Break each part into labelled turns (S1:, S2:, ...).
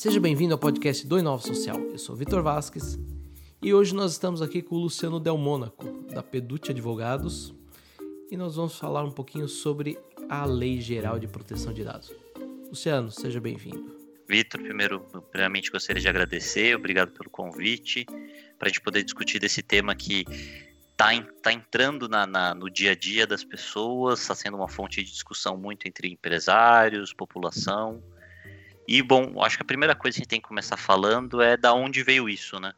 S1: Seja bem-vindo ao podcast do Inova Social. Eu sou Vitor Vasques e hoje nós estamos aqui com o Luciano Del Mônaco, da Peducci Advogados, e nós vamos falar um pouquinho sobre a Lei Geral de Proteção de Dados. Luciano, seja bem-vindo.
S2: Vitor, primeiro, primeiramente gostaria de agradecer, obrigado pelo convite, para a gente poder discutir desse tema que está tá entrando na, na, no dia a dia das pessoas, está sendo uma fonte de discussão muito entre empresários, população. E, bom, acho que a primeira coisa que a gente tem que começar falando é da onde veio isso, né?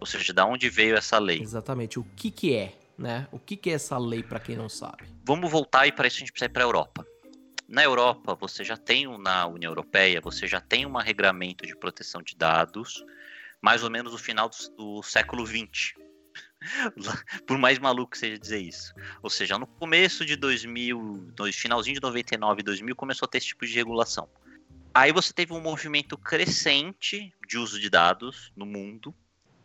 S2: Ou seja, da onde veio essa lei.
S1: Exatamente. O que, que é, né? O que, que é essa lei, para quem não sabe?
S2: Vamos voltar e para isso a gente precisa ir para a Europa. Na Europa, você já tem, na União Europeia, você já tem um regramento de proteção de dados, mais ou menos no final do, do século XX. Por mais maluco que seja dizer isso. Ou seja, no começo de 2000, no finalzinho de 99 e 2000, começou a ter esse tipo de regulação. Aí você teve um movimento crescente de uso de dados no mundo.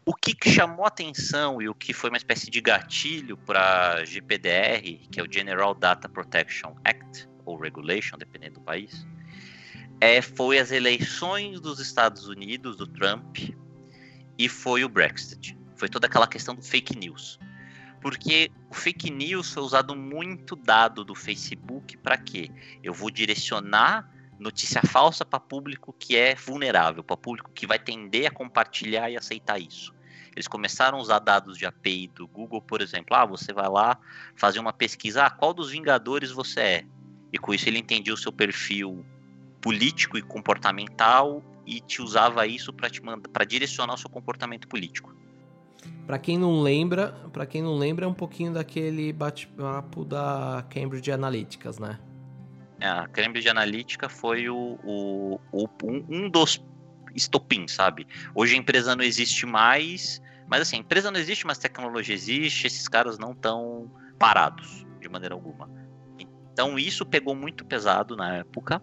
S2: O que chamou atenção e o que foi uma espécie de gatilho para GPDR, que é o General Data Protection Act, ou Regulation, dependendo do país, é, foi as eleições dos Estados Unidos, do Trump, e foi o Brexit. Foi toda aquela questão do fake news. Porque o fake news foi usado muito dado do Facebook para quê? Eu vou direcionar notícia falsa para público que é vulnerável, para público que vai tender a compartilhar e aceitar isso. Eles começaram a usar dados de API do Google, por exemplo. Ah, você vai lá fazer uma pesquisa, ah, qual dos Vingadores você é? E com isso ele entendia o seu perfil político e comportamental e te usava isso para te mandar, para direcionar o seu comportamento político.
S1: Para quem não lembra, para quem não lembra é um pouquinho daquele bate-papo da Cambridge Analytica, né?
S2: É, a Cambridge Analytica foi o, o, o um, um, dos estopins, sabe? Hoje a empresa não existe mais, mas assim, a empresa não existe, mas tecnologia existe, esses caras não estão parados de maneira alguma. Então isso pegou muito pesado na época.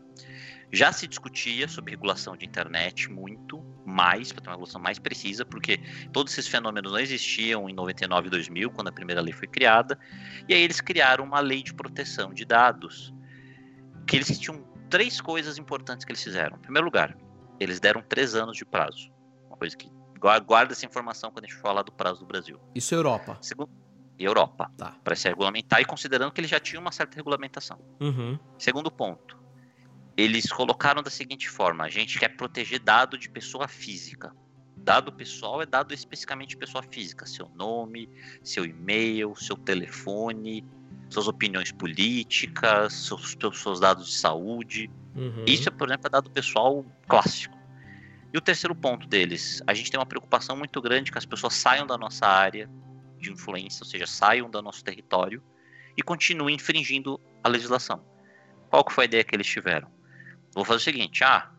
S2: Já se discutia sobre regulação de internet muito mais, para ter uma regulação mais precisa, porque todos esses fenômenos não existiam em 99 e 2000, quando a primeira lei foi criada, e aí eles criaram uma lei de proteção de dados, que eles tinham três coisas importantes que eles fizeram. Em primeiro lugar, eles deram três anos de prazo. Uma coisa que guarda essa informação quando a gente falar do prazo do Brasil.
S1: Isso é Europa.
S2: Segundo, Europa.
S1: Tá.
S2: Para se regulamentar e considerando que eles já tinham uma certa regulamentação.
S1: Uhum.
S2: Segundo ponto, eles colocaram da seguinte forma: a gente quer proteger dado de pessoa física. Dado pessoal é dado especificamente de pessoa física, seu nome, seu e-mail, seu telefone, suas opiniões políticas, seus, seus dados de saúde.
S1: Uhum.
S2: Isso, por exemplo, é dado pessoal clássico. E o terceiro ponto deles, a gente tem uma preocupação muito grande que as pessoas saiam da nossa área de influência, ou seja, saiam do nosso território e continuem infringindo a legislação. Qual que foi a ideia que eles tiveram? Vou fazer o seguinte, ah,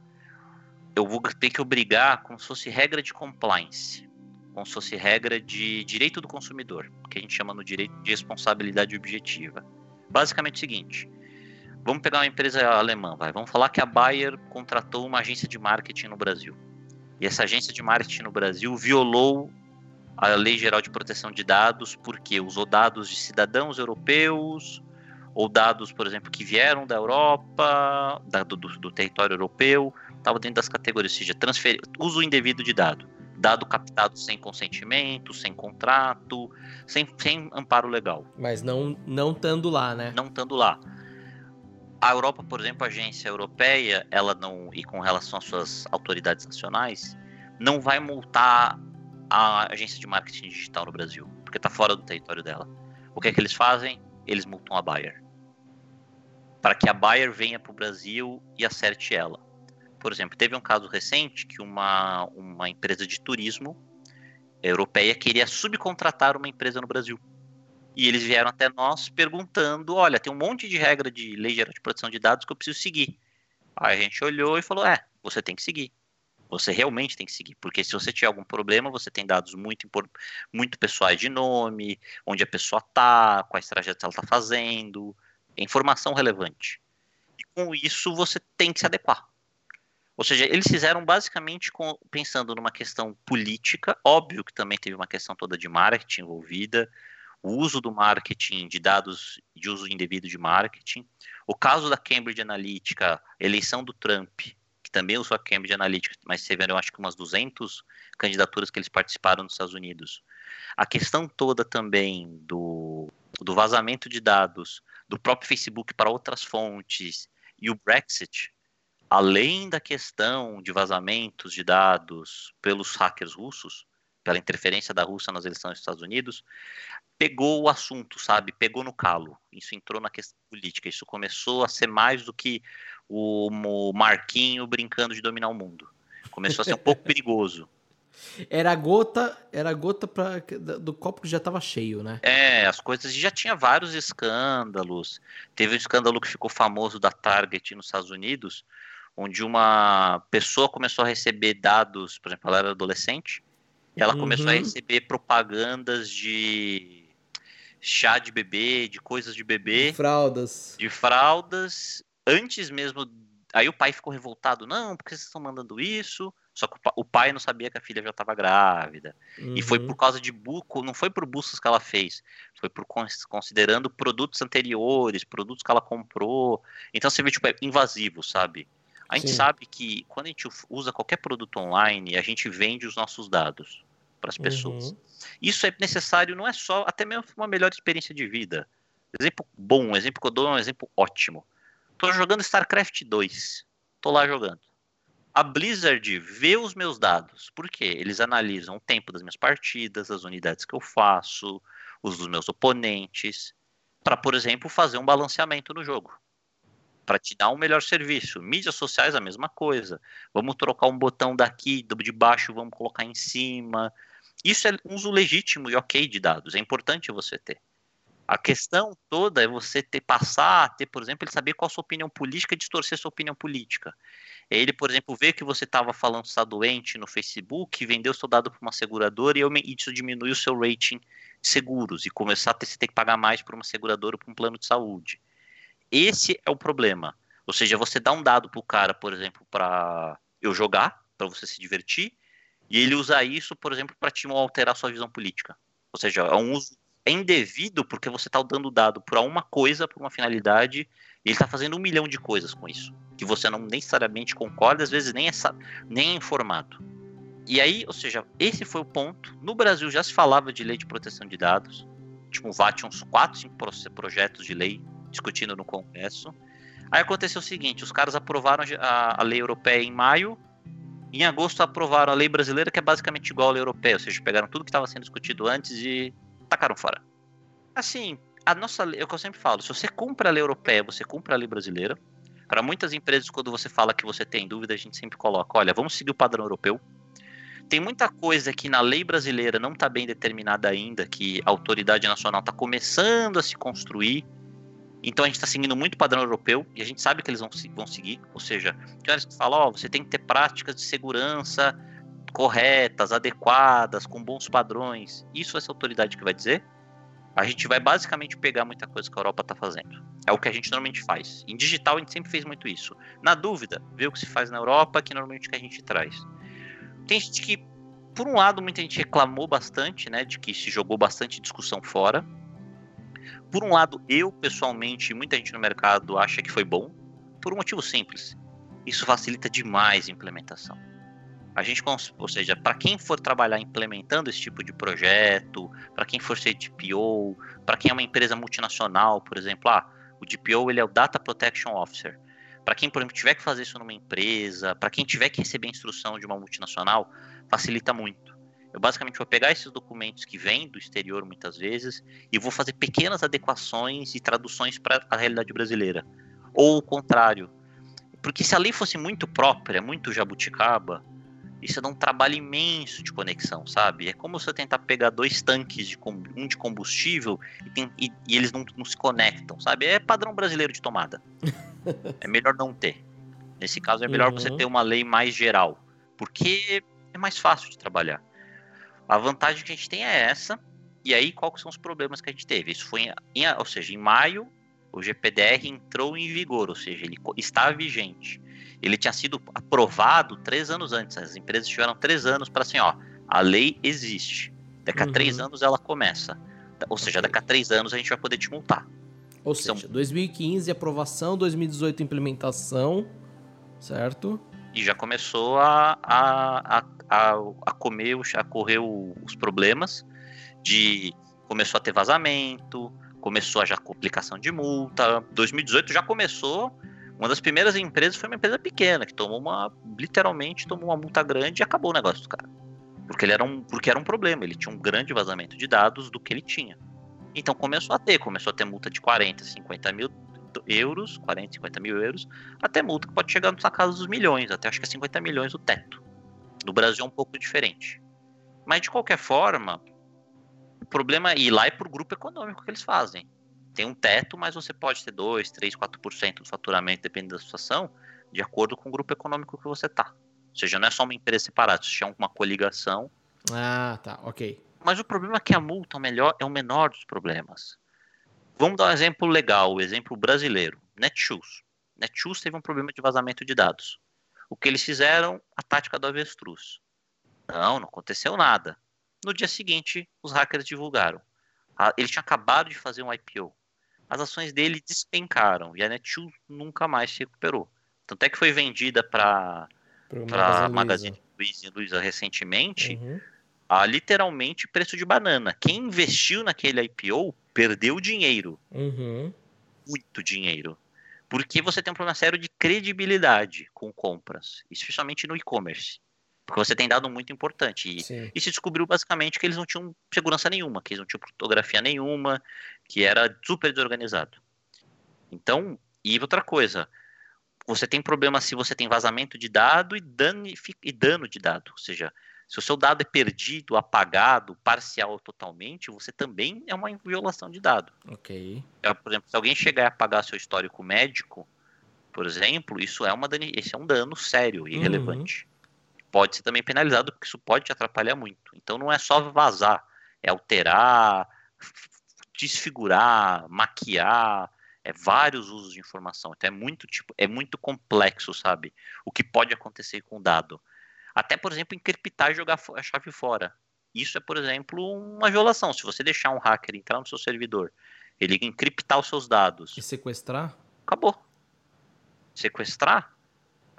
S2: eu vou ter que obrigar como se fosse regra de compliance, como se fosse regra de direito do consumidor, que a gente chama no direito de responsabilidade objetiva. Basicamente é o seguinte: vamos pegar uma empresa alemã, vai, vamos falar que a Bayer contratou uma agência de marketing no Brasil. E essa agência de marketing no Brasil violou a Lei Geral de Proteção de Dados porque usou dados de cidadãos europeus ou dados, por exemplo, que vieram da Europa, da, do, do, território europeu, estava dentro das categorias, ou seja, transfer, uso indevido de dado dado captado sem consentimento, sem contrato, sem, sem amparo legal.
S1: Mas não não estando lá, né?
S2: Não estando lá. A Europa, por exemplo, a agência europeia, ela não e com relação às suas autoridades nacionais, não vai multar a agência de marketing digital no Brasil, porque está fora do território dela. O que é que eles fazem? Eles multam a Bayer. Para que a Bayer venha para o Brasil e acerte ela. Por exemplo, teve um caso recente que uma, uma empresa de turismo europeia queria subcontratar uma empresa no Brasil. E eles vieram até nós perguntando: olha, tem um monte de regra de lei geral de proteção de dados que eu preciso seguir. Aí a gente olhou e falou: é, você tem que seguir. Você realmente tem que seguir, porque se você tiver algum problema, você tem dados muito, muito pessoais de nome, onde a pessoa está, quais trajetos ela está fazendo, informação relevante. E com isso você tem que se adequar. Ou seja, eles fizeram basicamente com, pensando numa questão política, óbvio que também teve uma questão toda de marketing envolvida, o uso do marketing de dados de uso indevido de marketing. O caso da Cambridge Analytica, eleição do Trump, que também usou a Cambridge Analytica, mas tiveram acho que umas 200 candidaturas que eles participaram nos Estados Unidos. A questão toda também do, do vazamento de dados do próprio Facebook para outras fontes e o Brexit, além da questão de vazamentos de dados pelos hackers russos, pela interferência da Rússia nas eleições dos Estados Unidos, pegou o assunto, sabe? Pegou no calo. Isso entrou na questão política. Isso começou a ser mais do que o, Marquinho brincando de dominar o mundo. Começou a ser um pouco perigoso.
S1: Era a gota, era a gota pra, do copo que já estava cheio, né?
S2: É, as coisas já tinha vários escândalos. Teve um escândalo que ficou famoso da Target nos Estados Unidos, onde uma pessoa começou a receber dados, por exemplo, ela era adolescente, e ela uhum. começou a receber propagandas de chá de bebê, de coisas de bebê.
S1: De fraldas.
S2: De fraldas, antes mesmo. Aí o pai ficou revoltado, não, porque vocês estão mandando isso? Só que o pai não sabia que a filha já estava grávida. Uhum. E foi por uhum. causa de buco, não foi por buscas que ela fez, foi por considerando produtos anteriores, produtos que ela comprou. Então você vê, tipo, é invasivo, sabe? A gente Sim. sabe que quando a gente usa qualquer produto online, a gente vende os nossos dados para as pessoas. Uhum. Isso é necessário, não é só, até mesmo uma melhor experiência de vida. Exemplo bom, exemplo que eu dou é um exemplo ótimo. Tô jogando StarCraft 2. Tô lá jogando. A Blizzard vê os meus dados. Por quê? Eles analisam o tempo das minhas partidas, as unidades que eu faço, os dos meus oponentes, para, por exemplo, fazer um balanceamento no jogo para te dar um melhor serviço. Mídias sociais, a mesma coisa. Vamos trocar um botão daqui, de baixo, vamos colocar em cima. Isso é uso legítimo e ok de dados. É importante você ter. A questão toda é você ter passar a ter, por exemplo, ele saber qual a sua opinião política e distorcer sua opinião política. Ele, por exemplo, ver que você estava falando que está doente no Facebook, vendeu seu dado para uma seguradora e isso diminui o seu rating de seguros e começar a ter, você ter que pagar mais para uma seguradora ou para um plano de saúde. Esse é o problema. Ou seja, você dá um dado para o cara, por exemplo, para eu jogar, para você se divertir, e ele usa isso, por exemplo, para te alterar sua visão política. Ou seja, é um uso indevido porque você está dando dado para uma coisa, para uma finalidade, e ele está fazendo um milhão de coisas com isso, que você não necessariamente concorda, às vezes nem é, nem é informado. E aí, ou seja, esse foi o ponto. No Brasil já se falava de lei de proteção de dados, tipo, VAT tinha uns 4, 5 projetos de lei discutindo no Congresso. Aí aconteceu o seguinte: os caras aprovaram a, a lei europeia em maio, em agosto aprovaram a lei brasileira, que é basicamente igual à lei europeia, ou seja, pegaram tudo que estava sendo discutido antes e tacaram fora. Assim, a nossa lei, é o que eu sempre falo: se você cumpre a lei europeia, você cumpre a lei brasileira. Para muitas empresas, quando você fala que você tem dúvida, a gente sempre coloca: olha, vamos seguir o padrão europeu. Tem muita coisa que na lei brasileira não está bem determinada ainda, que a autoridade nacional está começando a se construir. Então a gente está seguindo muito o padrão europeu e a gente sabe que eles vão, vão seguir. Ou seja, que horas que fala, ó, você tem que ter práticas de segurança corretas, adequadas, com bons padrões. Isso vai ser a autoridade que vai dizer. A gente vai basicamente pegar muita coisa que a Europa está fazendo. É o que a gente normalmente faz. Em digital a gente sempre fez muito isso. Na dúvida, ver o que se faz na Europa, que normalmente que a gente traz. Tem gente que, por um lado, muita gente reclamou bastante, né, de que se jogou bastante discussão fora por um lado, eu pessoalmente, muita gente no mercado acha que foi bom, por um motivo simples. Isso facilita demais a implementação. A gente, ou seja, para quem for trabalhar implementando esse tipo de projeto, para quem for ser DPO, para quem é uma empresa multinacional, por exemplo, ah, o DPO ele é o Data Protection Officer. Para quem, por exemplo, tiver que fazer isso numa empresa, para quem tiver que receber instrução de uma multinacional, facilita muito. Eu basicamente vou pegar esses documentos que vêm do exterior muitas vezes e vou fazer pequenas adequações e traduções para a realidade brasileira. Ou o contrário. Porque se a lei fosse muito própria, muito jabuticaba, isso dá um trabalho imenso de conexão, sabe? É como você tentar pegar dois tanques, de um de combustível, e, tem, e, e eles não, não, se conectam, sabe? É padrão brasileiro de tomada. é melhor não ter. Nesse caso, é melhor uhum. você ter uma lei mais geral, porque é mais fácil de trabalhar. A vantagem que a gente tem é essa. E aí, quais são os problemas que a gente teve? Isso foi, em, ou seja, em maio, o GPDR entrou em vigor, ou seja, ele está vigente. Ele tinha sido aprovado três anos antes. As empresas tiveram três anos para assim, ó, a lei existe. Daqui a uhum. três anos ela começa. Ou seja, daqui a três anos a gente vai poder te multar.
S1: Ou seja, 2015 aprovação, 2018 implementação, certo?
S2: E já começou a, a, a, a comer, a correr os problemas de começou a ter vazamento, começou a já complicação de multa. 2018 já começou. Uma das primeiras empresas foi uma empresa pequena que tomou uma, literalmente tomou uma multa grande e acabou o negócio do cara, porque ele era um, porque era um problema. Ele tinha um grande vazamento de dados do que ele tinha. Então começou a ter, começou a ter multa de 40, 50 mil euros, 40, 50 mil euros, até multa que pode chegar na casa dos milhões, até acho que é 50 milhões o teto. No Brasil é um pouco diferente. Mas de qualquer forma, o problema é ir lá é por grupo econômico que eles fazem. Tem um teto, mas você pode ter 2, 3, 4% do faturamento, dependendo da situação, de acordo com o grupo econômico que você tá. Ou seja, não é só uma empresa separada, se tiver uma coligação.
S1: Ah, tá, ok.
S2: Mas o problema é que a multa o, melhor, é o menor dos problemas. Vamos dar um exemplo legal, o exemplo brasileiro. Netshoes. Netshoes teve um problema de vazamento de dados. O que eles fizeram? A tática do avestruz. Não, não aconteceu nada. No dia seguinte, os hackers divulgaram. Ele tinha acabado de fazer um IPO. As ações dele despencaram e a Netshoes nunca mais se recuperou. Tanto é que foi vendida para a Magazine Luiza, Luiza recentemente uhum. a literalmente preço de banana. Quem investiu naquele IPO perdeu dinheiro.
S1: Uhum.
S2: Muito dinheiro. Porque você tem um problema sério de credibilidade com compras, especialmente no e-commerce. Porque você tem dado muito importante. E, e, se descobriu basicamente que eles não tinham segurança nenhuma, que eles não tinham fotografia nenhuma, que era super desorganizado. Então, e outra coisa, você tem problema se você tem vazamento de dado e dano, e dano de dado. Ou seja, se o seu dado é perdido, apagado, parcial ou totalmente, você também é uma violação de dado.
S1: Ok.
S2: É, por exemplo, se alguém chegar a apagar seu histórico médico, por exemplo, isso é, uma dano, é um dano sério e uhum. irrelevante pode ser também penalizado, porque isso pode te atrapalhar muito. Então não é só vazar, é alterar, desfigurar, maquiar, é vários usos de informação. Então é muito tipo, é muito complexo, sabe? O que pode acontecer com o dado. Até, por exemplo, encriptar e jogar a chave fora. Isso é, por exemplo, uma violação. Se você deixar um hacker entrar no seu servidor, ele encriptar os seus dados.
S1: E sequestrar?
S2: Acabou. Sequestrar?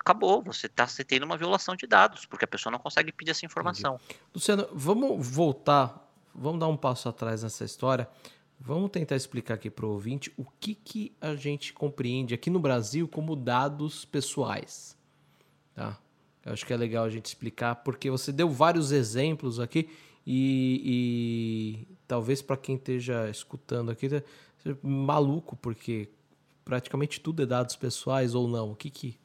S2: acabou, você está tendo uma violação de dados, porque a pessoa não consegue pedir essa informação.
S1: Entendi. Luciano, vamos voltar, vamos dar um passo atrás nessa história. Vamos tentar explicar aqui para o ouvinte o que, que a gente compreende aqui no Brasil como dados pessoais. Tá? Eu acho que é legal a gente explicar, porque você deu vários exemplos aqui e, e talvez para quem esteja escutando aqui seja maluco, porque praticamente tudo é dados pessoais ou não. O que, que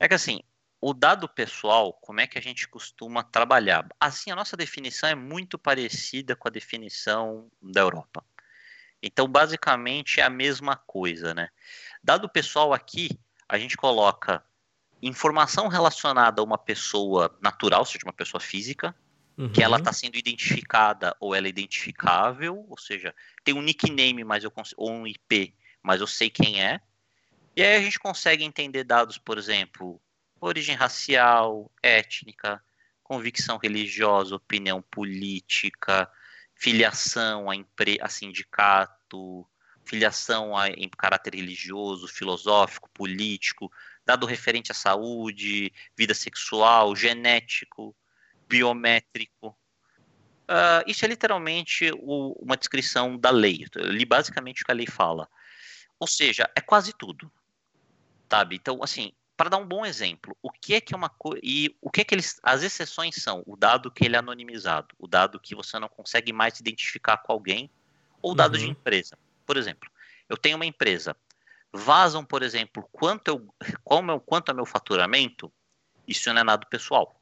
S2: é que assim, o dado pessoal, como é que a gente costuma trabalhar? Assim, a nossa definição é muito parecida com a definição da Europa. Então, basicamente, é a mesma coisa, né? Dado pessoal aqui, a gente coloca informação relacionada a uma pessoa natural, ou seja, uma pessoa física, uhum. que ela está sendo identificada ou ela é identificável, ou seja, tem um nickname mas eu ou um IP, mas eu sei quem é. E aí a gente consegue entender dados, por exemplo, origem racial, étnica, convicção religiosa, opinião política, filiação a, empre a sindicato, filiação a, em caráter religioso, filosófico, político, dado referente à saúde, vida sexual, genético, biométrico. Uh, isso é literalmente o, uma descrição da lei. Eu li basicamente o que a lei fala. Ou seja, é quase tudo sabe? Então, assim, para dar um bom exemplo, o que é que é uma coisa e o que é que eles as exceções são o dado que ele é anonimizado, o dado que você não consegue mais identificar com alguém ou dado uhum. de empresa. Por exemplo, eu tenho uma empresa, vazam, por exemplo, quanto eu qual meu quanto é meu faturamento, isso não é dado pessoal.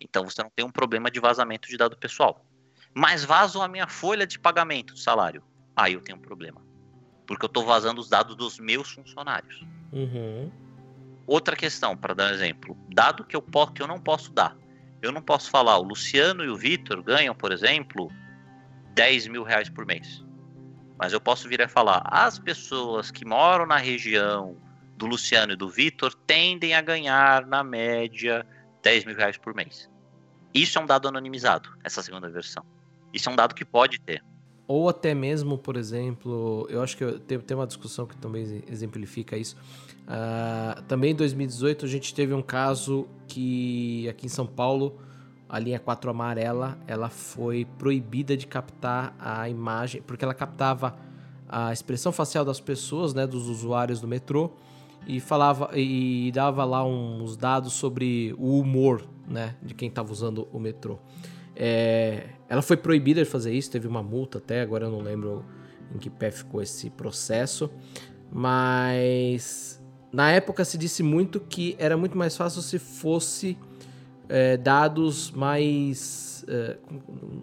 S2: Então você não tem um problema de vazamento de dado pessoal. Mas vazam a minha folha de pagamento de salário. Aí eu tenho um problema. Porque eu estou vazando os dados dos meus funcionários.
S1: Uhum.
S2: Outra questão, para dar um exemplo, dado que eu, posso, que eu não posso dar. Eu não posso falar, o Luciano e o Vitor ganham, por exemplo, 10 mil reais por mês. Mas eu posso vir a falar, as pessoas que moram na região do Luciano e do Vitor tendem a ganhar, na média, 10 mil reais por mês. Isso é um dado anonimizado, essa segunda versão. Isso é um dado que pode ter.
S1: ou até mesmo, por exemplo, eu acho que tem, tem uma discussão que também exemplifica isso. Uh, também em 2018 a gente teve um caso que aqui em São Paulo a linha 4 amarela ela foi proibida de captar a imagem porque ela captava a expressão facial das pessoas, né, dos usuários do metrô e falava e dava lá uns dados sobre o humor, né, de quem estava usando o metrô. É, ela foi proibida de fazer isso, teve uma multa até, agora eu não lembro em que pé ficou esse processo, mas na época se disse muito que era muito mais fácil se fosse é, dados mais é,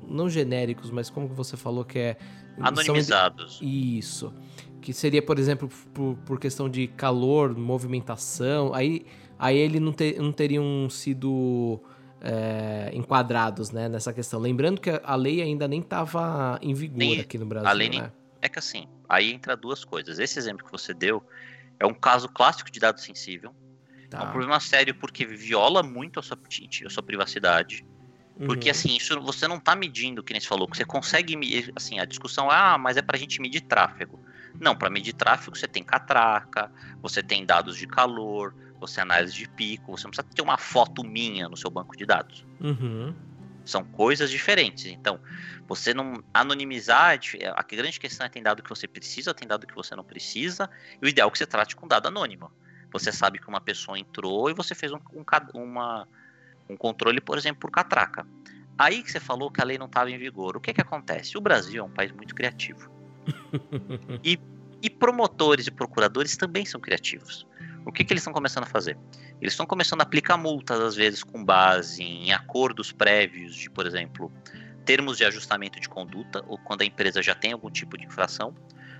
S1: não genéricos, mas como você falou que é
S2: anonimizados.
S1: Isso, que seria por exemplo por, por questão de calor, movimentação, aí aí ele não, ter, não teriam sido é, enquadrados né, nessa questão. Lembrando que a lei ainda nem estava em vigor nem, aqui no Brasil. A lei nem, né?
S2: É que assim, aí entra duas coisas. Esse exemplo que você deu é um caso clássico de dado sensível. Tá. É um problema sério porque viola muito a sua, a sua privacidade. Porque, uhum. assim, isso você não está medindo, que nem você falou, que você consegue medir, assim, a discussão, ah, mas é para a gente medir tráfego. Não, para medir tráfego você tem catraca, você tem dados de calor, você análise de pico, você não precisa ter uma foto minha no seu banco de dados.
S1: Uhum.
S2: São coisas diferentes. Então, você não anonimizar, é, a grande questão é tem dado que você precisa, tem dado que você não precisa, e o ideal é que você trate com dado anônimo. Você sabe que uma pessoa entrou e você fez um, um, uma, um controle, por exemplo, por catraca. Aí que você falou que a lei não estava em vigor. O que que acontece? O Brasil é um país muito criativo. e, e promotores e procuradores também são criativos. O que, que eles estão começando a fazer? Eles estão começando a aplicar multas, às vezes, com base em acordos prévios de, por exemplo, termos de ajustamento de conduta, ou quando a empresa já tem algum tipo de infração,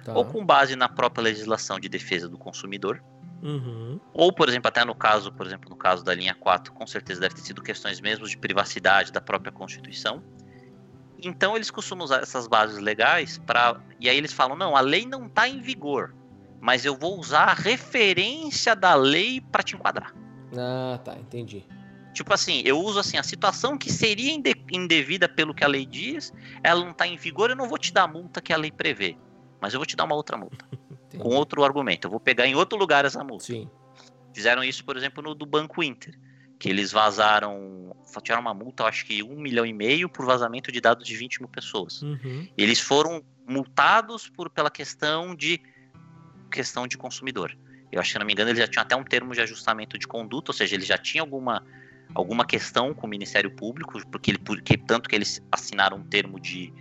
S2: tá. ou com base na própria legislação de defesa do consumidor.
S1: Uhum.
S2: Ou, por exemplo, até no caso, por exemplo, no caso da linha 4, com certeza deve ter sido questões mesmo de privacidade da própria Constituição. Então eles costumam usar essas bases legais para. E aí eles falam: não, a lei não está em vigor mas eu vou usar a referência da lei para te enquadrar.
S1: Ah, tá, entendi.
S2: Tipo assim, eu uso assim, a situação que seria indevida pelo que a lei diz, ela não está em vigor, eu não vou te dar a multa que a lei prevê, mas eu vou te dar uma outra multa. com outro argumento, eu vou pegar em outro lugar essa multa.
S1: Sim.
S2: Fizeram isso, por exemplo, no do Banco Inter, que eles vazaram, tiveram uma multa, acho que um milhão e meio por vazamento de dados de 20 mil pessoas.
S1: Uhum.
S2: Eles foram multados por, pela questão de questão de consumidor. Eu acho que, se não me engano, ele já tinha até um termo de ajustamento de conduta, ou seja, ele já tinha alguma, alguma questão com o Ministério Público, porque, ele, porque tanto que eles assinaram um termo de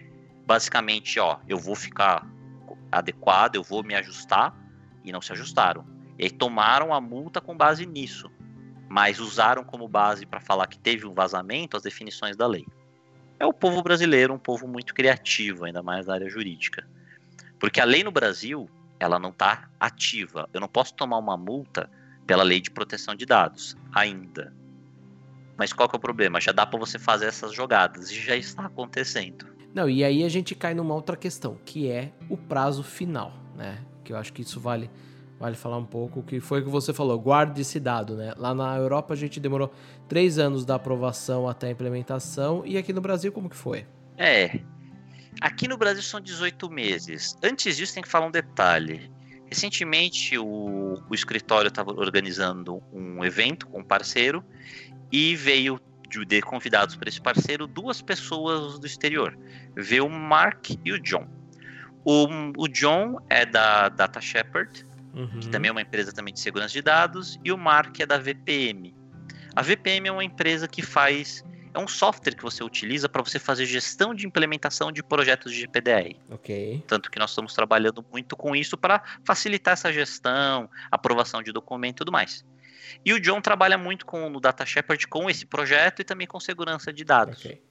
S2: basicamente, ó, eu vou ficar adequado, eu vou me ajustar, e não se ajustaram. E tomaram a multa com base nisso, mas usaram como base para falar que teve um vazamento as definições da lei. É o povo brasileiro, um povo muito criativo, ainda mais na área jurídica. Porque a lei no Brasil, ela não está ativa. Eu não posso tomar uma multa pela lei de proteção de dados ainda. Mas qual que é o problema? Já dá para você fazer essas jogadas e já está acontecendo.
S1: Não, e aí a gente cai numa outra questão, que é o prazo final, né? Que eu acho que isso vale vale falar um pouco, que foi o que você falou, guarde esse dado, né? Lá na Europa a gente demorou três anos da aprovação até a implementação, e aqui no Brasil como que foi?
S2: É, Aqui no Brasil são 18 meses. Antes disso, tem que falar um detalhe. Recentemente, o, o escritório estava organizando um evento com um parceiro e veio de convidados para esse parceiro duas pessoas do exterior. Veio o Mark e o John. O, o John é da Data Shepherd, uhum. que também é uma empresa também de segurança de dados, e o Mark é da VPM. A VPM é uma empresa que faz é um software que você utiliza para você fazer gestão de implementação de projetos de GPDR.
S1: Ok.
S2: Tanto que nós estamos trabalhando muito com isso para facilitar essa gestão, aprovação de documento e tudo mais. E o John trabalha muito com no Data Shepherd com esse projeto e também com segurança de dados. Okay.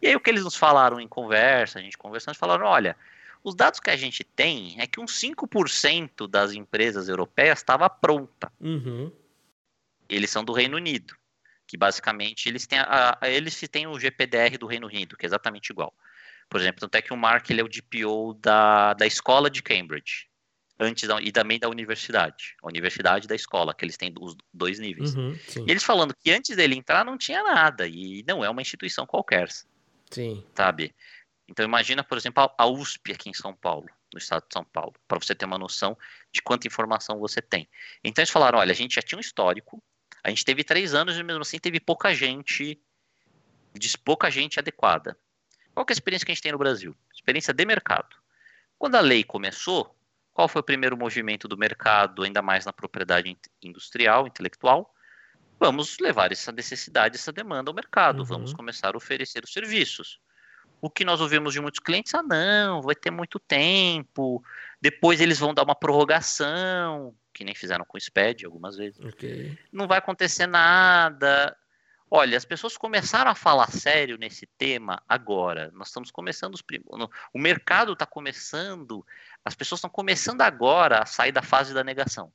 S2: E aí o que eles nos falaram em conversa, a gente conversando, falaram, olha, os dados que a gente tem é que uns 5% das empresas europeias estava pronta.
S1: Uhum.
S2: Eles são do Reino Unido que basicamente eles têm, a, a, eles têm o GPDR do Reino Unido, que é exatamente igual. Por exemplo, tanto é que o Mark ele é o DPO da, da escola de Cambridge, antes da, e também da universidade, a universidade da escola, que eles têm os dois níveis.
S1: Uhum,
S2: e eles falando que antes dele entrar não tinha nada, e não é uma instituição qualquer.
S1: Sim.
S2: Sabe? Então imagina, por exemplo, a USP aqui em São Paulo, no estado de São Paulo, para você ter uma noção de quanta informação você tem. Então eles falaram, olha, a gente já tinha um histórico, a gente teve três anos e mesmo assim teve pouca gente, pouca gente adequada. Qual é a experiência que a gente tem no Brasil? Experiência de mercado. Quando a lei começou, qual foi o primeiro movimento do mercado, ainda mais na propriedade industrial, intelectual? Vamos levar essa necessidade, essa demanda ao mercado, uhum. vamos começar a oferecer os serviços. O que nós ouvimos de muitos clientes, ah, não, vai ter muito tempo, depois eles vão dar uma prorrogação, que nem fizeram com o SPED algumas vezes. Okay. Não vai acontecer nada. Olha, as pessoas começaram a falar sério nesse tema agora. Nós estamos começando os prim... o mercado está começando, as pessoas estão começando agora a sair da fase da negação.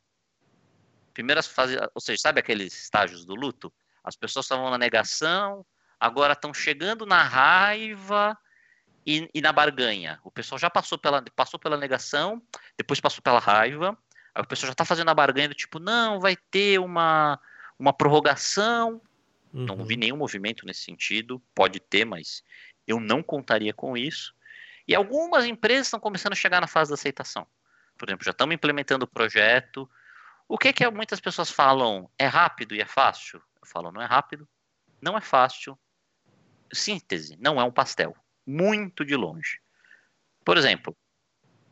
S2: Primeiras fases, ou seja, sabe aqueles estágios do luto? As pessoas estavam na negação, agora estão chegando na raiva e, e, na barganha. O pessoal já passou pela, passou pela negação, depois passou pela raiva, aí o pessoal já está fazendo a barganha do tipo, não, vai ter uma, uma prorrogação, Uhum. Não vi nenhum movimento nesse sentido. Pode ter, mas eu não contaria com isso. E algumas empresas estão começando a chegar na fase da aceitação. Por exemplo, já estamos implementando o projeto. O que, que muitas pessoas falam? É rápido e é fácil? Eu falo, não é rápido, não é fácil. Síntese, não é um pastel. Muito de longe. Por exemplo,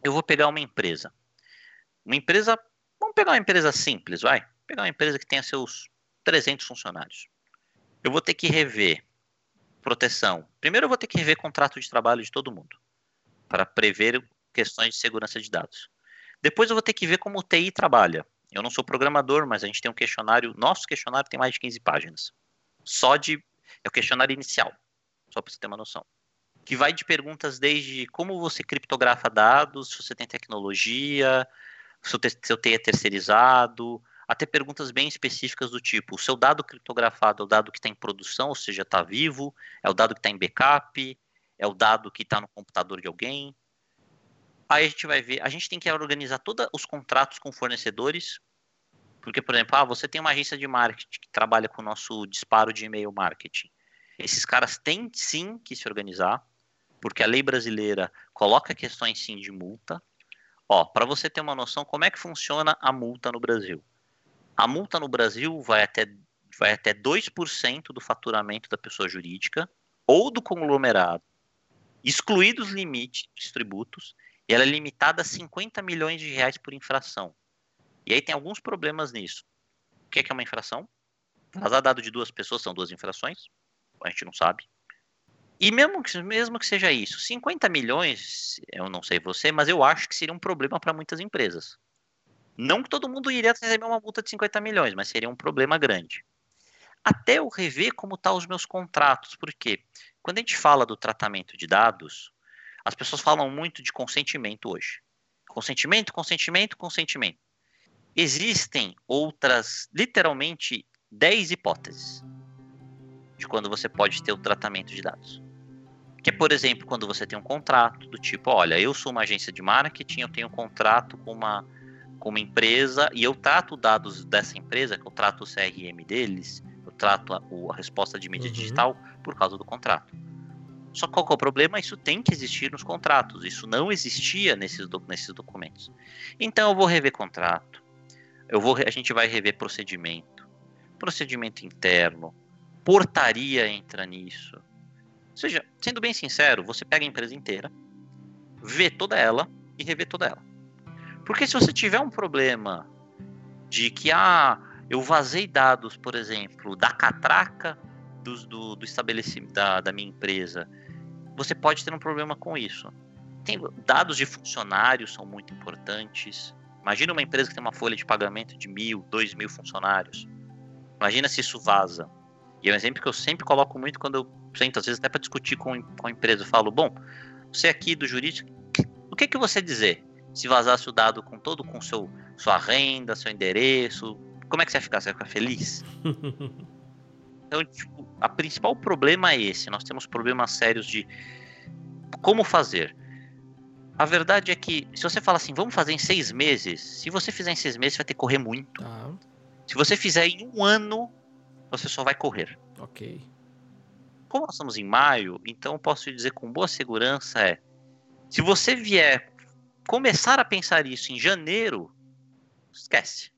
S2: eu vou pegar uma empresa. Uma empresa, vamos pegar uma empresa simples, vai. Pegar uma empresa que tenha seus 300 funcionários eu vou ter que rever proteção. Primeiro, eu vou ter que rever contrato de trabalho de todo mundo para prever questões de segurança de dados. Depois, eu vou ter que ver como o TI trabalha. Eu não sou programador, mas a gente tem um questionário. Nosso questionário tem mais de 15 páginas. Só de. É o questionário inicial, só para você ter uma noção. Que vai de perguntas desde como você criptografa dados, se você tem tecnologia, se o TI é terceirizado, até perguntas bem específicas do tipo: o seu dado criptografado é o dado que está em produção, ou seja, está vivo? É o dado que está em backup? É o dado que está no computador de alguém? Aí a gente vai ver, a gente tem que organizar todos os contratos com fornecedores, porque, por exemplo, ah, você tem uma agência de marketing que trabalha com o nosso disparo de e-mail marketing. Esses caras têm sim que se organizar, porque a lei brasileira coloca questões sim de multa. Ó, para você ter uma noção, como é que funciona a multa no Brasil? A multa no Brasil vai até, vai até 2% do faturamento da pessoa jurídica ou do conglomerado, excluídos os limites tributos, e ela é limitada a 50 milhões de reais por infração. E aí tem alguns problemas nisso. O que é, que é uma infração? Vazar dado de duas pessoas são duas infrações, a gente não sabe. E mesmo que, mesmo que seja isso, 50 milhões, eu não sei você, mas eu acho que seria um problema para muitas empresas. Não que todo mundo iria receber uma multa de 50 milhões, mas seria um problema grande. Até eu rever como estão tá os meus contratos, porque quando a gente fala do tratamento de dados, as pessoas falam muito de consentimento hoje. Consentimento, consentimento, consentimento. Existem outras, literalmente, 10 hipóteses de quando você pode ter o tratamento de dados. Que é, por exemplo, quando você tem um contrato do tipo, olha, eu sou uma agência de marketing, eu tenho um contrato com uma com uma empresa e eu trato dados dessa empresa, que eu trato o CRM deles, eu trato a, a resposta de mídia uhum. digital por causa do contrato. Só que qual que é o problema? Isso tem que existir nos contratos. Isso não existia nesses, do, nesses documentos. Então eu vou rever contrato. Eu vou, a gente vai rever procedimento. Procedimento interno. Portaria entra nisso. Ou seja, sendo bem sincero, você pega a empresa inteira, vê toda ela e revê toda ela. Porque se você tiver um problema de que, ah, eu vazei dados, por exemplo, da catraca do, do, do estabelecimento da, da minha empresa, você pode ter um problema com isso. Tem, dados de funcionários são muito importantes. Imagina uma empresa que tem uma folha de pagamento de mil, dois mil funcionários. Imagina se isso vaza. E é um exemplo que eu sempre coloco muito quando eu sento, às vezes até para discutir com, com a empresa. Eu falo, bom, você aqui do jurídico, o que, que você dizer? Se vazasse o dado com todo com seu sua renda, seu endereço, como é que você ia ficar? Você ia ficar feliz? então, tipo, a principal problema é esse. Nós temos problemas sérios de como fazer. A verdade é que se você fala assim, vamos fazer em seis meses, se você fizer em seis meses, você vai ter que correr muito. Ah. Se você fizer em um ano, você só vai correr.
S1: Ok.
S2: como nós estamos em maio, então eu posso dizer com boa segurança é, se você vier começar a pensar isso em janeiro, esquece.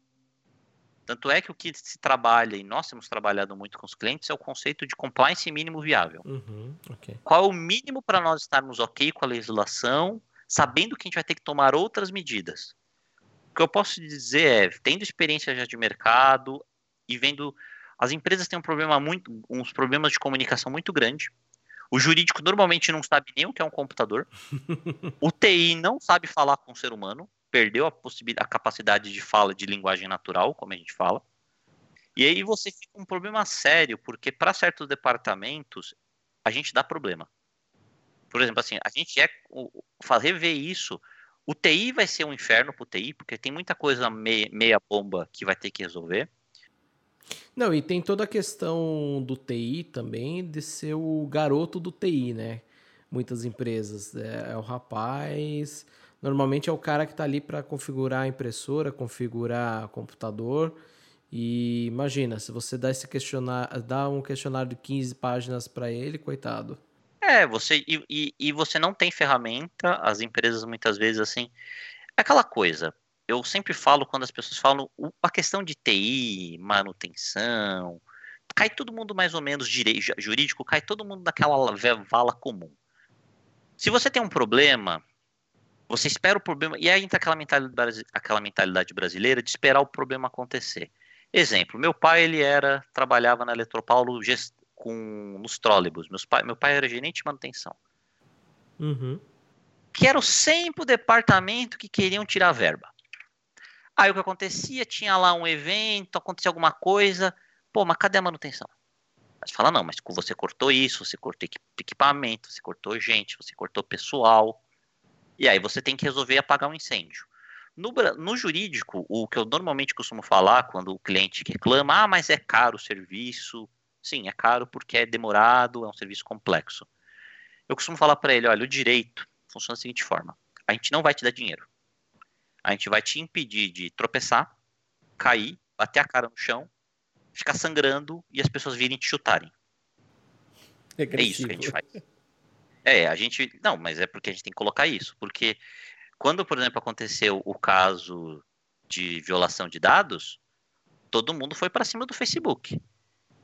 S2: Tanto é que o que se trabalha, e nós temos trabalhado muito com os clientes, é o conceito de compliance mínimo viável.
S1: Uhum, okay.
S2: Qual é o mínimo para nós estarmos ok com a legislação, sabendo que a gente vai ter que tomar outras medidas? O que eu posso dizer é, tendo experiência já de mercado e vendo. As empresas têm um problema muito, uns problemas de comunicação muito grande. O jurídico normalmente não sabe nem o que é um computador. o TI não sabe falar com o ser humano perdeu a possibilidade, a capacidade de fala de linguagem natural, como a gente fala. E aí você fica com um problema sério, porque para certos departamentos a gente dá problema. Por exemplo, assim, a gente é rever isso. O TI vai ser um inferno para o TI, porque tem muita coisa meia, meia bomba que vai ter que resolver.
S1: Não, e tem toda a questão do TI também, de ser o garoto do TI, né? Muitas empresas. É, é o rapaz Normalmente é o cara que está ali para configurar a impressora, configurar o computador. E imagina, se você dá esse questionário, dá um questionário de 15 páginas para ele, coitado.
S2: É, você e, e, e, você não tem ferramenta, as empresas muitas vezes assim. É aquela coisa, eu sempre falo quando as pessoas falam a questão de TI, manutenção, cai todo mundo mais ou menos direito, jurídico, cai todo mundo naquela vala comum. Se você tem um problema, você espera o problema. E aí entra aquela mentalidade, aquela mentalidade brasileira de esperar o problema acontecer. Exemplo, meu pai ele era trabalhava na Eletropaulo gest, com nos trólebus. Meus pai, meu pai era gerente de manutenção.
S1: Uhum.
S2: Que era sempre o departamento que queriam tirar verba. Aí o que acontecia? Tinha lá um evento, acontecia alguma coisa. Pô, mas cadê a manutenção? Mas fala, não, mas você cortou isso, você cortou equipamento, você cortou gente, você cortou pessoal. E aí você tem que resolver apagar um incêndio. No, no, jurídico, o que eu normalmente costumo falar quando o cliente reclama, ah, mas é caro o serviço. Sim, é caro porque é demorado, é um serviço complexo. Eu costumo falar para ele, olha, o direito funciona da seguinte forma: a gente não vai te dar dinheiro. A gente vai te impedir de tropeçar, cair, bater a cara no chão, ficar sangrando e as pessoas virem te chutarem. É, é isso que a gente faz. É, a gente. Não, mas é porque a gente tem que colocar isso. Porque quando, por exemplo, aconteceu o caso de violação de dados, todo mundo foi para cima do Facebook.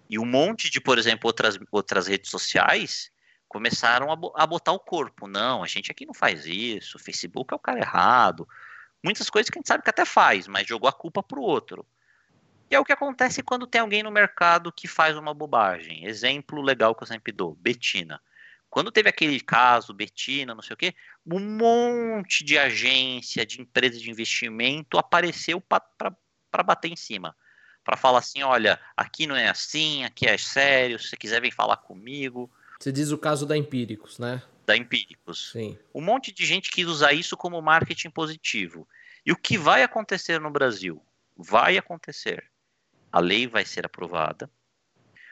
S2: E um monte de, por exemplo, outras, outras redes sociais começaram a, a botar o corpo. Não, a gente aqui não faz isso, o Facebook é o cara errado. Muitas coisas que a gente sabe que até faz, mas jogou a culpa para o outro. E é o que acontece quando tem alguém no mercado que faz uma bobagem. Exemplo legal que eu sempre dou: Betina. Quando teve aquele caso, Betina, não sei o quê, um monte de agência, de empresa de investimento apareceu para bater em cima. Para falar assim: olha, aqui não é assim, aqui é sério, se você quiser vem falar comigo.
S1: Você diz o caso da Empíricos, né?
S2: Da Empíricos.
S1: Sim.
S2: Um monte de gente quis usar isso como marketing positivo. E o que vai acontecer no Brasil? Vai acontecer. A lei vai ser aprovada.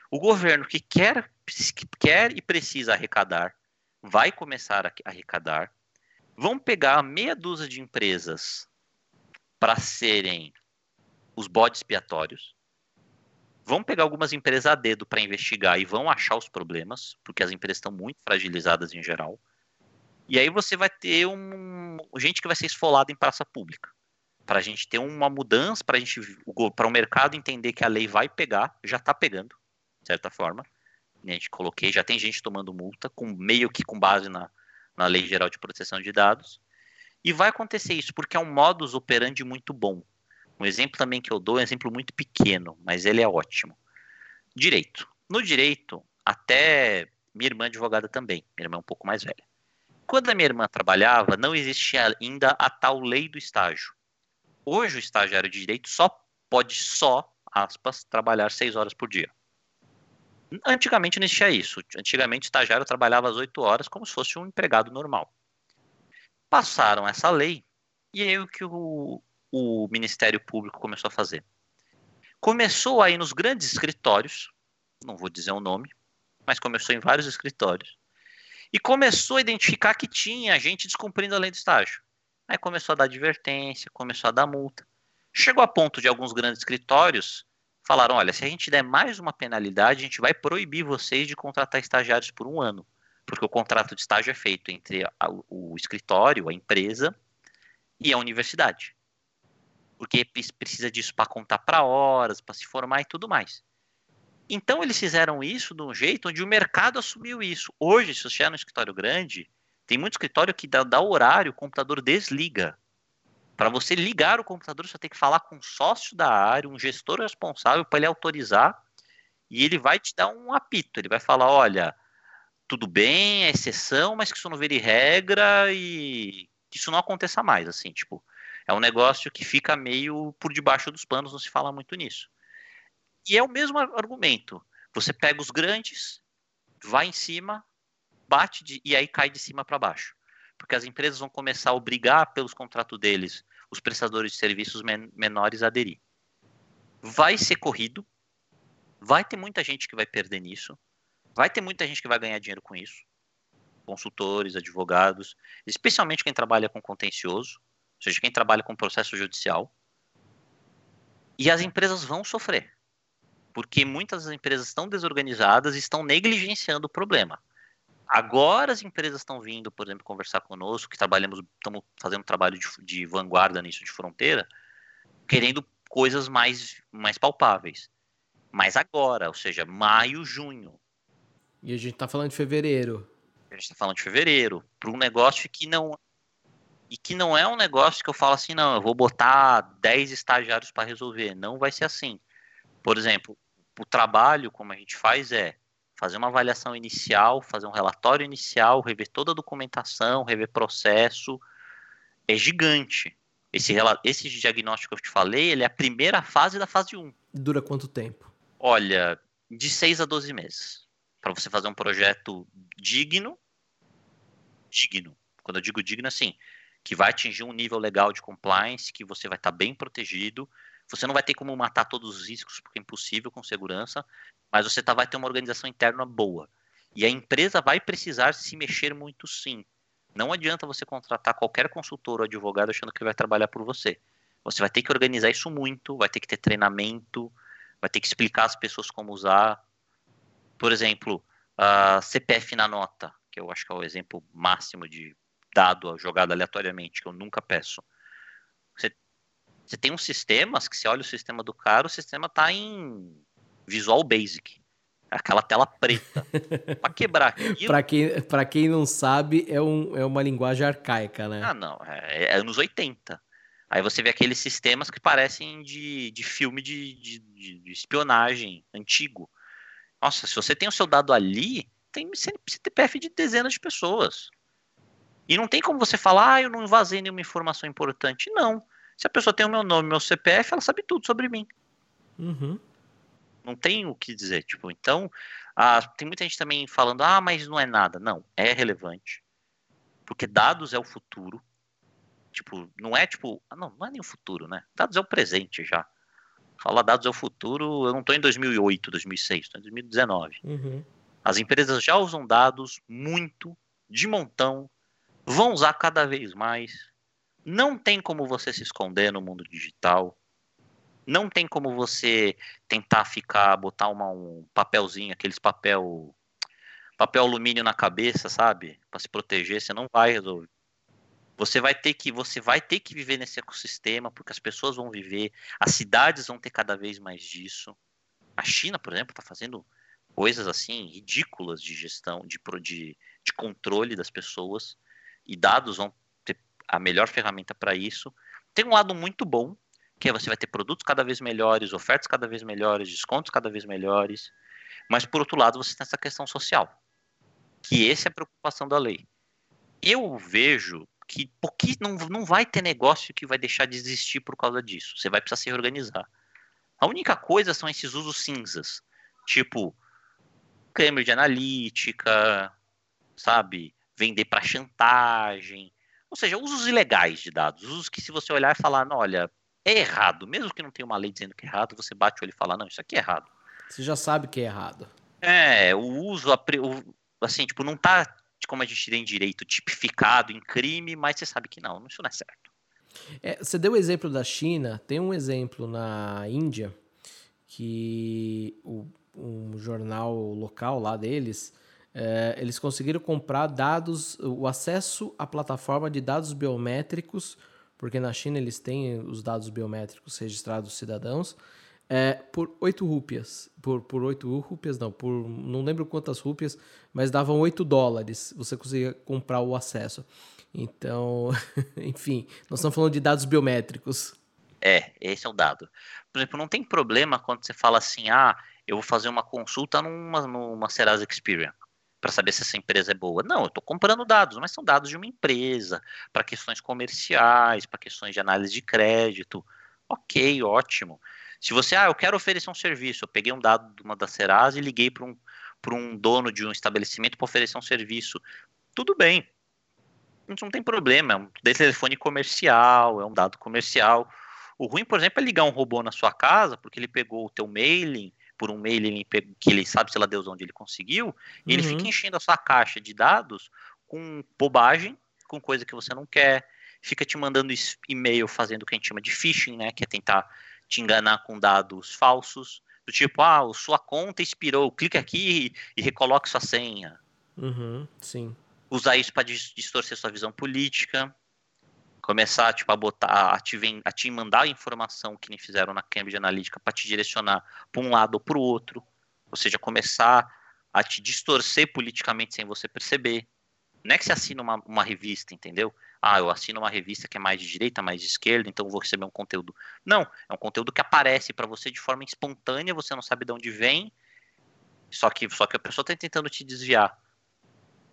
S2: O governo que quer que quer e precisa arrecadar, vai começar a arrecadar. Vão pegar meia dúzia de empresas para serem os bodes expiatórios. Vão pegar algumas empresas a dedo para investigar e vão achar os problemas, porque as empresas estão muito fragilizadas em geral. E aí você vai ter um gente que vai ser esfolada em praça pública. Para a gente ter uma mudança, para para o mercado entender que a lei vai pegar, já está pegando, de certa forma a gente coloquei, já tem gente tomando multa, com meio que com base na, na Lei Geral de Proteção de Dados. E vai acontecer isso, porque é um modus operandi muito bom. Um exemplo também que eu dou é um exemplo muito pequeno, mas ele é ótimo. Direito. No direito, até minha irmã é advogada também, minha irmã é um pouco mais velha. Quando a minha irmã trabalhava, não existia ainda a tal lei do estágio. Hoje o estagiário de direito só pode só, aspas, trabalhar seis horas por dia. Antigamente não existia isso. Antigamente o estagiário trabalhava às 8 horas como se fosse um empregado normal. Passaram essa lei e aí o que o, o Ministério Público começou a fazer? Começou aí nos grandes escritórios, não vou dizer o nome, mas começou em vários escritórios, e começou a identificar que tinha gente descumprindo a lei do estágio. Aí começou a dar advertência, começou a dar multa. Chegou a ponto de alguns grandes escritórios falaram: olha, se a gente der mais uma penalidade, a gente vai proibir vocês de contratar estagiários por um ano. Porque o contrato de estágio é feito entre a, o escritório, a empresa e a universidade. Porque precisa disso para contar para horas, para se formar e tudo mais. Então eles fizeram isso de um jeito onde o mercado assumiu isso. Hoje, se você chegar no escritório grande, tem muito escritório que dá, dá horário, o computador desliga. Para você ligar o computador, você tem que falar com um sócio da área, um gestor responsável para ele autorizar e ele vai te dar um apito. Ele vai falar: olha, tudo bem, é exceção, mas que isso não vire regra e que isso não aconteça mais. Assim, tipo, é um negócio que fica meio por debaixo dos panos, não se fala muito nisso. E é o mesmo argumento. Você pega os grandes, vai em cima, bate de, e aí cai de cima para baixo. Porque as empresas vão começar a obrigar pelos contratos deles os prestadores de serviços men menores a aderir. Vai ser corrido, vai ter muita gente que vai perder nisso, vai ter muita gente que vai ganhar dinheiro com isso. Consultores, advogados, especialmente quem trabalha com contencioso, ou seja, quem trabalha com processo judicial. E as empresas vão sofrer, porque muitas das empresas estão desorganizadas e estão negligenciando o problema. Agora as empresas estão vindo, por exemplo, conversar conosco, que trabalhamos, estamos fazendo trabalho de, de vanguarda nisso, de fronteira, querendo coisas mais, mais palpáveis. Mas agora, ou seja, maio, junho.
S1: E a gente está falando de fevereiro.
S2: A gente está falando de fevereiro, para um negócio que não. E que não é um negócio que eu falo assim, não, eu vou botar 10 estagiários para resolver. Não vai ser assim. Por exemplo, o trabalho, como a gente faz, é fazer uma avaliação inicial, fazer um relatório inicial, rever toda a documentação, rever processo. É gigante. Esse, esse diagnóstico que eu te falei, ele é a primeira fase da fase 1.
S1: Dura quanto tempo?
S2: Olha, de 6 a 12 meses. Para você fazer um projeto digno. Digno. Quando eu digo digno, assim, que vai atingir um nível legal de compliance, que você vai estar tá bem protegido, você não vai ter como matar todos os riscos, porque é impossível com segurança, mas você tá, vai ter uma organização interna boa. E a empresa vai precisar se mexer muito sim. Não adianta você contratar qualquer consultor ou advogado achando que vai trabalhar por você. Você vai ter que organizar isso muito, vai ter que ter treinamento, vai ter que explicar às pessoas como usar. Por exemplo, a CPF na nota, que eu acho que é o exemplo máximo de dado jogado aleatoriamente, que eu nunca peço. Você, você tem uns sistemas que você olha o sistema do cara, o sistema está em Visual Basic. Aquela tela preta. para quebrar aquilo.
S1: para quem, pra quem não sabe, é, um, é uma linguagem arcaica, né?
S2: Ah, não. É, é anos 80. Aí você vê aqueles sistemas que parecem de, de filme de, de, de, espionagem antigo. Nossa, se você tem o seu dado ali, tem CPF de dezenas de pessoas. E não tem como você falar, ah, eu não vazei nenhuma informação importante. Não. Se a pessoa tem o meu nome, meu CPF, ela sabe tudo sobre mim.
S1: Uhum.
S2: Não tem o que dizer. Tipo, então, ah, tem muita gente também falando, ah, mas não é nada. Não, é relevante. Porque dados é o futuro. Tipo, não é tipo. Ah, não, não é nem o futuro, né? Dados é o presente já. Falar dados é o futuro, eu não estou em 2008, 2006, estou em 2019.
S1: Uhum.
S2: As empresas já usam dados muito, de montão, vão usar cada vez mais. Não tem como você se esconder no mundo digital. Não tem como você tentar ficar, botar uma, um papelzinho, aqueles papel papel alumínio na cabeça, sabe? Para se proteger, você não vai resolver. Você vai ter que você vai ter que viver nesse ecossistema, porque as pessoas vão viver, as cidades vão ter cada vez mais disso. A China, por exemplo, está fazendo coisas assim ridículas de gestão, de, de, de controle das pessoas, e dados vão ter a melhor ferramenta para isso. Tem um lado muito bom, que você vai ter produtos cada vez melhores, ofertas cada vez melhores, descontos cada vez melhores. Mas, por outro lado, você tem essa questão social, que essa é a preocupação da lei. Eu vejo que porque não, não vai ter negócio que vai deixar de existir por causa disso. Você vai precisar se reorganizar. A única coisa são esses usos cinzas, tipo Cambridge Analytica, sabe? Vender para chantagem. Ou seja, usos ilegais de dados. Usos que se você olhar e falar, não, olha, é errado. Mesmo que não tenha uma lei dizendo que é errado, você bate o olho e fala, não, isso aqui é errado.
S1: Você já sabe que é errado.
S2: É, o uso, assim, tipo, não tá, como a gente tem direito, tipificado em crime, mas você sabe que não, isso não é certo.
S1: É, você deu o exemplo da China, tem um exemplo na Índia, que o, um jornal local lá deles, é, eles conseguiram comprar dados, o acesso à plataforma de dados biométricos, porque na China eles têm os dados biométricos registrados dos cidadãos, é, por 8 rúpias. Por, por 8 rúpias, não, por não lembro quantas rúpias, mas davam 8 dólares. Você conseguia comprar o acesso. Então, enfim, nós estamos falando de dados biométricos.
S2: É, esse é o dado. Por exemplo, não tem problema quando você fala assim, ah, eu vou fazer uma consulta numa, numa Serasa Experian para saber se essa empresa é boa. Não, eu estou comprando dados, mas são dados de uma empresa, para questões comerciais, para questões de análise de crédito. Ok, ótimo. Se você, ah, eu quero oferecer um serviço, eu peguei um dado de uma das Serasa e liguei para um, um dono de um estabelecimento para oferecer um serviço. Tudo bem. Isso não tem problema, é um telefone comercial, é um dado comercial. O ruim, por exemplo, é ligar um robô na sua casa, porque ele pegou o teu mailing, por um mailing que ele sabe, se lá Deus, onde ele conseguiu, e ele fica uhum. enchendo a sua caixa de dados com bobagem, com coisa que você não quer, fica te mandando e-mail fazendo o que a gente chama de phishing, né, que é tentar te enganar com dados falsos, do tipo, ah, sua conta expirou, clica aqui e, recoloque sua senha.
S1: Uhum, sim.
S2: Usar isso para distorcer sua visão política começar tipo, a botar, a te, a te mandar informação que nem fizeram na Cambridge Analytica para te direcionar para um lado ou para o outro, ou seja, começar a te distorcer politicamente sem você perceber. Não é que você assina uma, uma revista, entendeu? Ah, eu assino uma revista que é mais de direita, mais de esquerda, então vou receber um conteúdo. Não, é um conteúdo que aparece para você de forma espontânea, você não sabe de onde vem, só que, só que a pessoa está tentando te desviar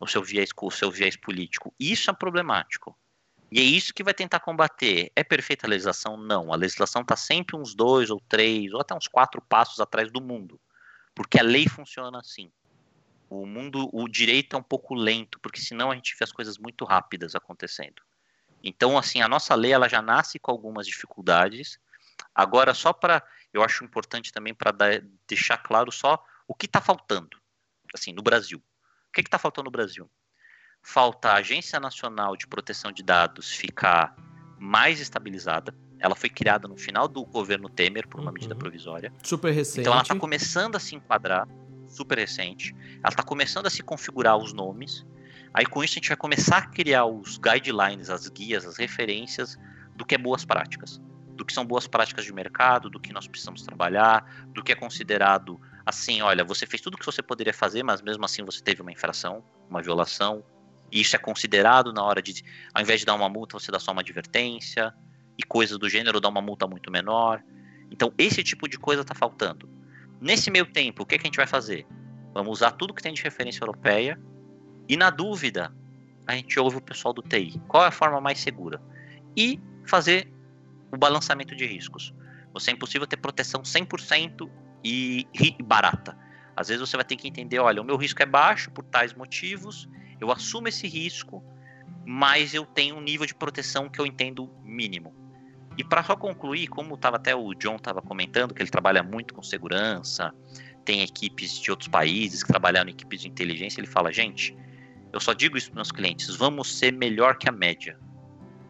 S2: o seu viés, o seu viés político. Isso é problemático. E é isso que vai tentar combater. É perfeita a legislação? Não. A legislação está sempre uns dois ou três, ou até uns quatro passos atrás do mundo. Porque a lei funciona assim. O mundo, o direito é um pouco lento, porque senão a gente vê as coisas muito rápidas acontecendo. Então, assim, a nossa lei ela já nasce com algumas dificuldades. Agora, só para, eu acho importante também para deixar claro só o que está faltando, assim, no Brasil. O que está faltando no Brasil? Falta a Agência Nacional de Proteção de Dados ficar mais estabilizada. Ela foi criada no final do governo Temer por uma uhum. medida provisória.
S1: Super recente.
S2: Então ela está começando a se enquadrar, super recente. Ela está começando a se configurar os nomes. Aí com isso a gente vai começar a criar os guidelines, as guias, as referências do que é boas práticas, do que são boas práticas de mercado, do que nós precisamos trabalhar, do que é considerado assim, olha, você fez tudo o que você poderia fazer, mas mesmo assim você teve uma infração, uma violação, e isso é considerado na hora de, ao invés de dar uma multa, você dá só uma advertência, e coisas do gênero, dá uma multa muito menor. Então, esse tipo de coisa está faltando. Nesse meio tempo, o que, que a gente vai fazer? Vamos usar tudo que tem de referência europeia, e na dúvida, a gente ouve o pessoal do TI. Qual é a forma mais segura? E fazer o balançamento de riscos. Você é impossível ter proteção 100% e barata. Às vezes você vai ter que entender, olha, o meu risco é baixo por tais motivos, eu assumo esse risco, mas eu tenho um nível de proteção que eu entendo mínimo. E para só concluir, como tava até o John estava comentando, que ele trabalha muito com segurança, tem equipes de outros países que trabalham em equipes de inteligência, ele fala, gente, eu só digo isso para meus clientes, vamos ser melhor que a média.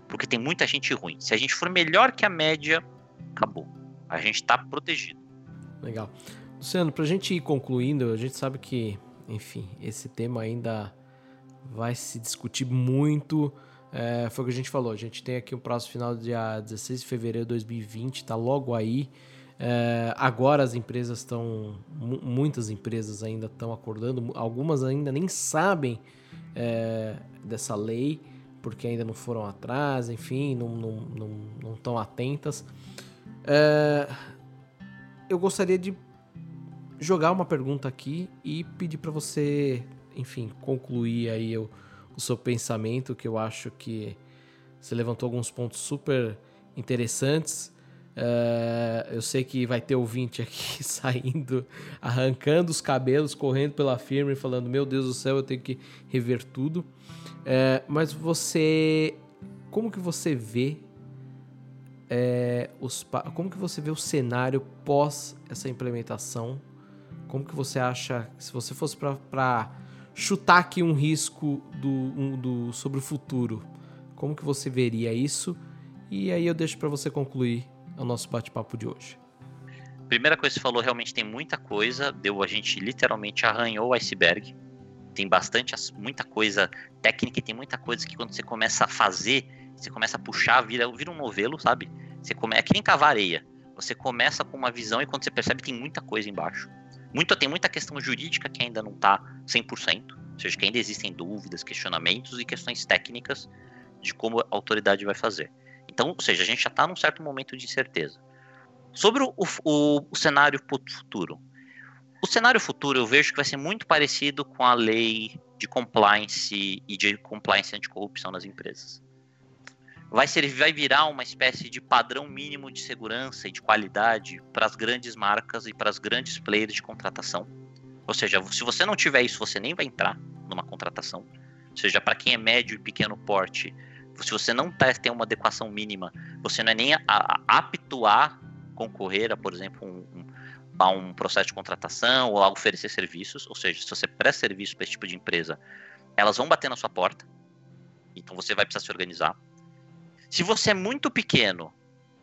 S2: Porque tem muita gente ruim. Se a gente for melhor que a média, acabou. A gente está protegido.
S1: Legal. Luciano, para a gente ir concluindo, a gente sabe que, enfim, esse tema ainda vai se discutir muito. É, foi o que a gente falou. A gente tem aqui o prazo final dia 16 de fevereiro de 2020, tá logo aí. É, agora as empresas estão. Muitas empresas ainda estão acordando, algumas ainda nem sabem é, dessa lei, porque ainda não foram atrás, enfim, não estão não, não, não atentas. É, eu gostaria de jogar uma pergunta aqui e pedir para você enfim, concluir aí o, o seu pensamento, que eu acho que você levantou alguns pontos super interessantes. Uh, eu sei que vai ter ouvinte aqui saindo, arrancando os cabelos, correndo pela firma e falando: Meu Deus do céu, eu tenho que rever tudo. Uh, mas você, como que você vê é, os, como que você vê o cenário pós essa implementação? Como que você acha, se você fosse para chutar aqui um risco do, um, do, sobre o futuro. Como que você veria isso? E aí eu deixo para você concluir o nosso bate-papo de hoje.
S2: Primeira coisa que você falou, realmente tem muita coisa. Deu, a gente literalmente arranhou o iceberg. Tem bastante, muita coisa técnica e tem muita coisa que quando você começa a fazer, você começa a puxar, vira, vira um novelo, sabe? Você come, é que nem cavar areia. Você começa com uma visão e quando você percebe tem muita coisa embaixo. Muito, tem muita questão jurídica que ainda não está 100%, ou seja, que ainda existem dúvidas, questionamentos e questões técnicas de como a autoridade vai fazer. Então, ou seja, a gente já está num certo momento de incerteza. Sobre o, o, o cenário futuro. O cenário futuro eu vejo que vai ser muito parecido com a lei de compliance e de compliance anticorrupção nas empresas. Vai, vai virar uma espécie de padrão mínimo de segurança e de qualidade para as grandes marcas e para as grandes players de contratação. Ou seja, se você não tiver isso, você nem vai entrar numa contratação. Ou seja, para quem é médio e pequeno porte, se você não tá, tem uma adequação mínima, você não é nem a, apto a concorrer a, por exemplo, um, um, a um processo de contratação ou a oferecer serviços. Ou seja, se você presta serviço para esse tipo de empresa, elas vão bater na sua porta. Então você vai precisar se organizar. Se você é muito pequeno,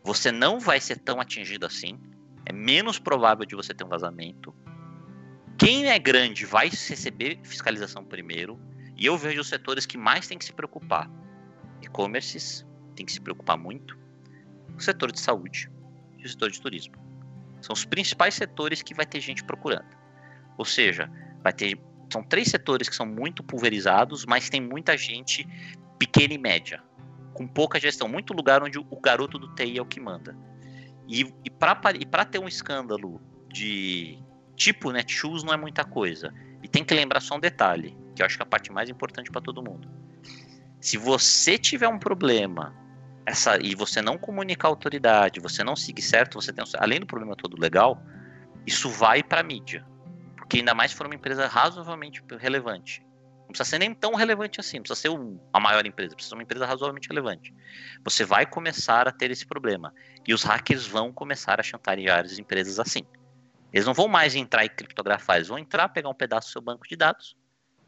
S2: você não vai ser tão atingido assim. É menos provável de você ter um vazamento. Quem é grande vai receber fiscalização primeiro. E eu vejo os setores que mais têm que se preocupar. E-commerces tem que se preocupar muito. O setor de saúde e o setor de turismo. São os principais setores que vai ter gente procurando. Ou seja, vai ter são três setores que são muito pulverizados, mas tem muita gente pequena e média, com pouca gestão, muito lugar onde o garoto do TI é o que manda. E, e para ter um escândalo de tipo Netshoes não é muita coisa. E tem que lembrar só um detalhe, que eu acho que é a parte mais importante para todo mundo. Se você tiver um problema essa, e você não comunicar a autoridade, você não seguir certo, você tem além do problema todo legal, isso vai para mídia. Porque ainda mais se for uma empresa razoavelmente relevante. Não precisa ser nem tão relevante assim, não precisa ser a maior empresa, precisa ser uma empresa razoavelmente relevante. Você vai começar a ter esse problema. E os hackers vão começar a chantagear as empresas assim. Eles não vão mais entrar e criptografar, eles vão entrar, pegar um pedaço do seu banco de dados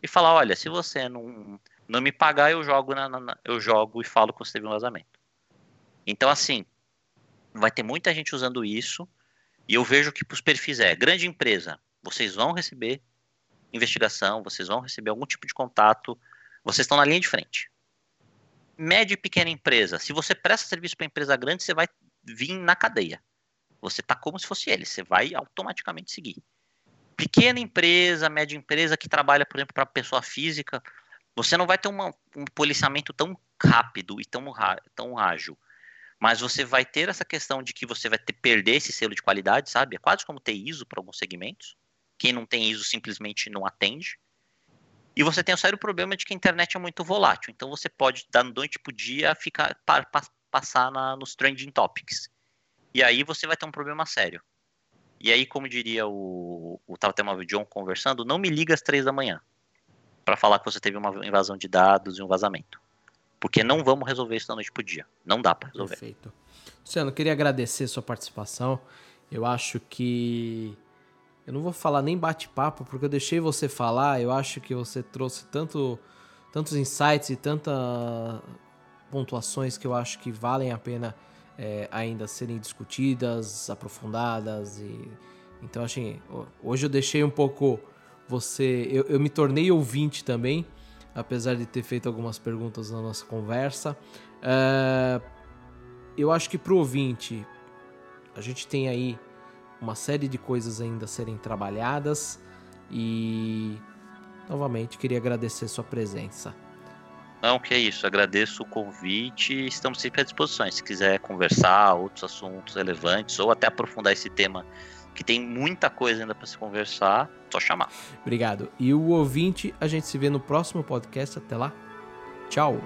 S2: e falar: olha, se você não, não me pagar, eu jogo, na, na, eu jogo e falo que você teve um vazamento. Então, assim, vai ter muita gente usando isso. E eu vejo que para os perfis é grande empresa, vocês vão receber investigação, vocês vão receber algum tipo de contato, vocês estão na linha de frente. Média e pequena empresa, se você presta serviço para empresa grande, você vai vir na cadeia. Você está como se fosse ele, você vai automaticamente seguir. Pequena empresa, média empresa que trabalha, por exemplo, para pessoa física, você não vai ter uma, um policiamento tão rápido e tão, tão ágil mas você vai ter essa questão de que você vai ter perder esse selo de qualidade, sabe? É quase como ter ISO para alguns segmentos. Quem não tem ISO simplesmente não atende. E você tem o sério problema de que a internet é muito volátil. Então você pode, da noite pro dia, ficar, pa, pa, passar na, nos trending topics. E aí você vai ter um problema sério. E aí, como diria o, o Tautema John conversando, não me liga às três da manhã para falar que você teve uma invasão de dados e um vazamento. Porque não vamos resolver isso da noite pro dia. Não dá para resolver.
S1: Perfeito. Luciano, queria agradecer sua participação. Eu acho que. Eu não vou falar nem bate-papo, porque eu deixei você falar. Eu acho que você trouxe tanto, tantos insights e tantas pontuações que eu acho que valem a pena é, ainda serem discutidas, aprofundadas. e Então, assim, hoje eu deixei um pouco você. Eu, eu me tornei ouvinte também apesar de ter feito algumas perguntas na nossa conversa. Uh, eu acho que para o ouvinte, a gente tem aí uma série de coisas ainda a serem trabalhadas e novamente queria agradecer sua presença.
S2: Não, que é isso, agradeço o convite e estamos sempre à disposição. Se quiser conversar outros assuntos relevantes ou até aprofundar esse tema que tem muita coisa ainda para se conversar, só chamar.
S1: Obrigado. E o ouvinte, a gente se vê no próximo podcast. Até lá. Tchau.